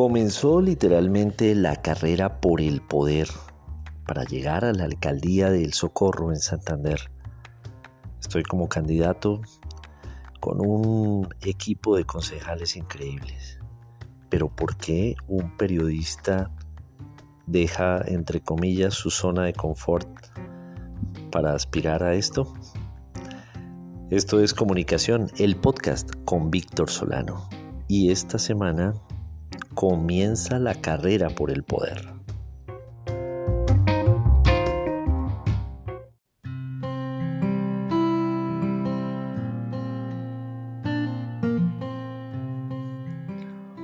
Comenzó literalmente la carrera por el poder para llegar a la alcaldía del Socorro en Santander. Estoy como candidato con un equipo de concejales increíbles. Pero ¿por qué un periodista deja, entre comillas, su zona de confort para aspirar a esto? Esto es Comunicación, el podcast con Víctor Solano. Y esta semana comienza la carrera por el poder.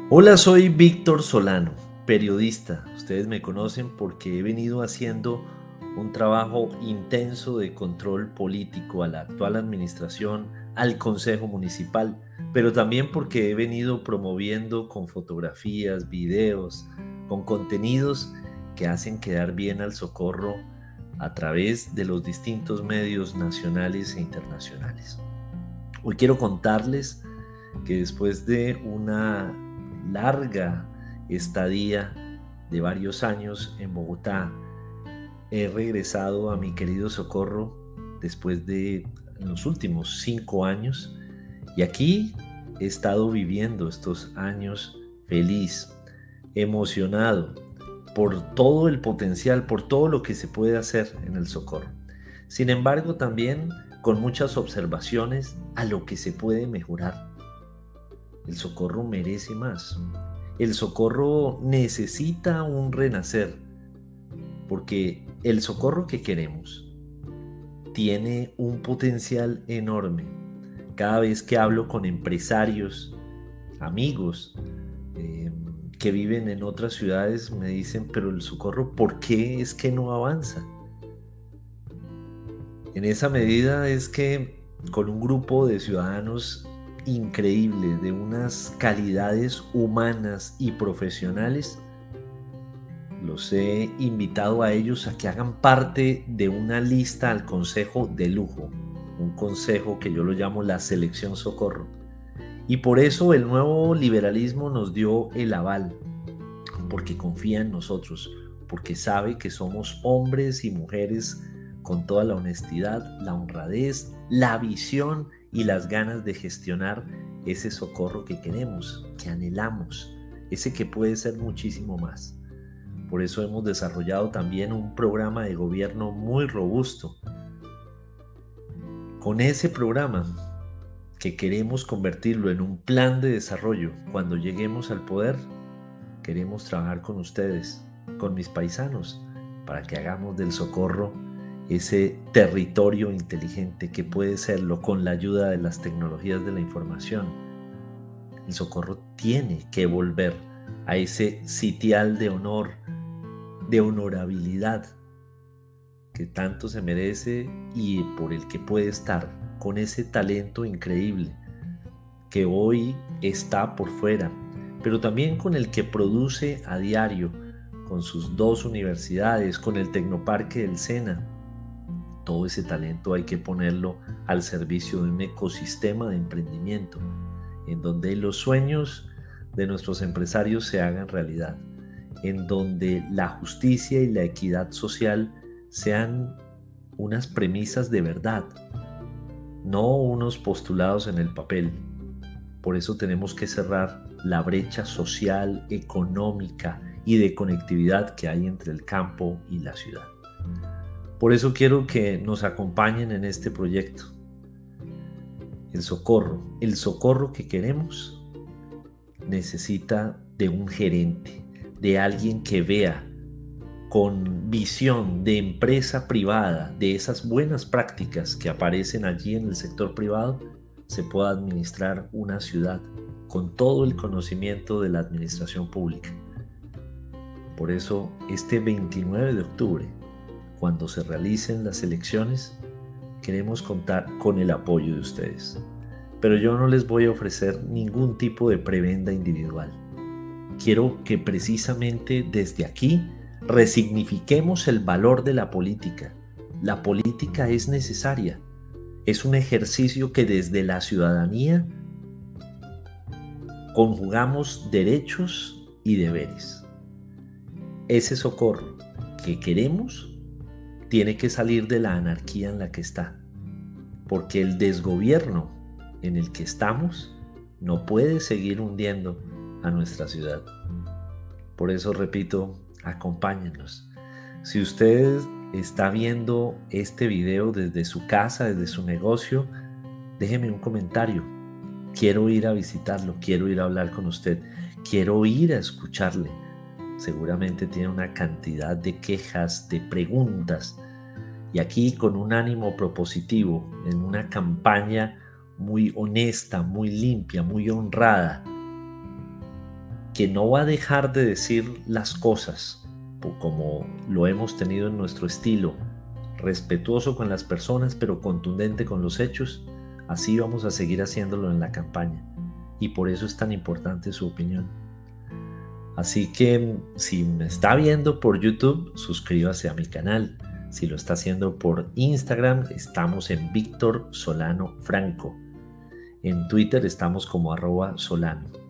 Hola, soy Víctor Solano, periodista. Ustedes me conocen porque he venido haciendo un trabajo intenso de control político a la actual administración, al Consejo Municipal, pero también porque he venido promoviendo con fotografías, videos, con contenidos que hacen quedar bien al socorro a través de los distintos medios nacionales e internacionales. Hoy quiero contarles que después de una larga estadía de varios años en Bogotá, he regresado a mi querido Socorro después de los últimos cinco años y aquí he estado viviendo estos años feliz, emocionado por todo el potencial, por todo lo que se puede hacer en el Socorro. Sin embargo, también con muchas observaciones a lo que se puede mejorar. El Socorro merece más. El Socorro necesita un renacer porque el socorro que queremos tiene un potencial enorme. Cada vez que hablo con empresarios, amigos eh, que viven en otras ciudades, me dicen, pero el socorro, ¿por qué es que no avanza? En esa medida es que con un grupo de ciudadanos increíble, de unas calidades humanas y profesionales, los he invitado a ellos a que hagan parte de una lista al Consejo de Lujo, un consejo que yo lo llamo la Selección Socorro. Y por eso el nuevo liberalismo nos dio el aval, porque confía en nosotros, porque sabe que somos hombres y mujeres con toda la honestidad, la honradez, la visión y las ganas de gestionar ese socorro que queremos, que anhelamos, ese que puede ser muchísimo más. Por eso hemos desarrollado también un programa de gobierno muy robusto. Con ese programa, que queremos convertirlo en un plan de desarrollo cuando lleguemos al poder, queremos trabajar con ustedes, con mis paisanos, para que hagamos del socorro ese territorio inteligente que puede serlo con la ayuda de las tecnologías de la información. El socorro tiene que volver a ese sitial de honor, de honorabilidad que tanto se merece y por el que puede estar con ese talento increíble que hoy está por fuera, pero también con el que produce a diario, con sus dos universidades, con el Tecnoparque del Sena. Todo ese talento hay que ponerlo al servicio de un ecosistema de emprendimiento, en donde los sueños de nuestros empresarios se hagan realidad en donde la justicia y la equidad social sean unas premisas de verdad, no unos postulados en el papel. Por eso tenemos que cerrar la brecha social, económica y de conectividad que hay entre el campo y la ciudad. Por eso quiero que nos acompañen en este proyecto. El socorro, el socorro que queremos necesita de un gerente, de alguien que vea con visión de empresa privada, de esas buenas prácticas que aparecen allí en el sector privado, se pueda administrar una ciudad con todo el conocimiento de la administración pública. Por eso, este 29 de octubre, cuando se realicen las elecciones, queremos contar con el apoyo de ustedes. Pero yo no les voy a ofrecer ningún tipo de prebenda individual quiero que precisamente desde aquí resignifiquemos el valor de la política. La política es necesaria. Es un ejercicio que desde la ciudadanía conjugamos derechos y deberes. Ese socorro que queremos tiene que salir de la anarquía en la que está, porque el desgobierno en el que estamos no puede seguir hundiendo a nuestra ciudad. Por eso repito, acompáñenos. Si usted está viendo este video desde su casa, desde su negocio, déjeme un comentario. Quiero ir a visitarlo, quiero ir a hablar con usted, quiero ir a escucharle. Seguramente tiene una cantidad de quejas, de preguntas. Y aquí con un ánimo propositivo, en una campaña muy honesta, muy limpia, muy honrada, que no va a dejar de decir las cosas como lo hemos tenido en nuestro estilo, respetuoso con las personas pero contundente con los hechos, así vamos a seguir haciéndolo en la campaña. Y por eso es tan importante su opinión. Así que si me está viendo por YouTube, suscríbase a mi canal. Si lo está haciendo por Instagram, estamos en Víctor Solano Franco. En Twitter estamos como arroba Solano.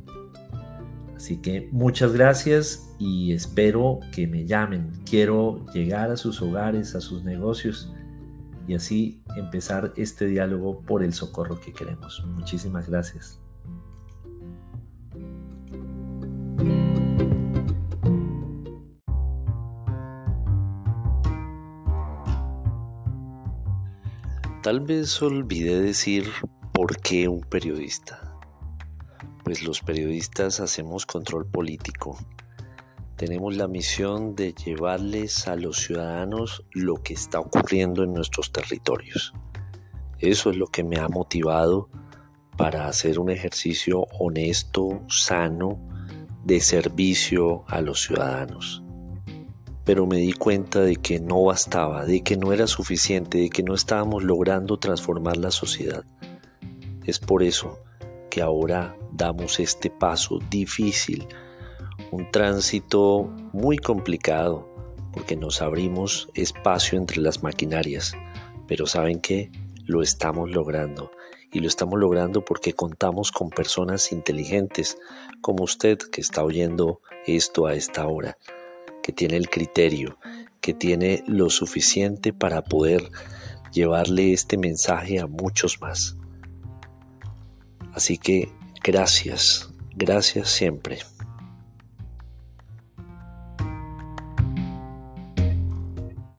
Así que muchas gracias y espero que me llamen. Quiero llegar a sus hogares, a sus negocios y así empezar este diálogo por el socorro que queremos. Muchísimas gracias. Tal vez olvidé decir por qué un periodista pues los periodistas hacemos control político. Tenemos la misión de llevarles a los ciudadanos lo que está ocurriendo en nuestros territorios. Eso es lo que me ha motivado para hacer un ejercicio honesto, sano, de servicio a los ciudadanos. Pero me di cuenta de que no bastaba, de que no era suficiente, de que no estábamos logrando transformar la sociedad. Es por eso que ahora damos este paso difícil, un tránsito muy complicado, porque nos abrimos espacio entre las maquinarias, pero ¿saben qué? Lo estamos logrando. Y lo estamos logrando porque contamos con personas inteligentes, como usted que está oyendo esto a esta hora, que tiene el criterio, que tiene lo suficiente para poder llevarle este mensaje a muchos más. Así que gracias, gracias siempre.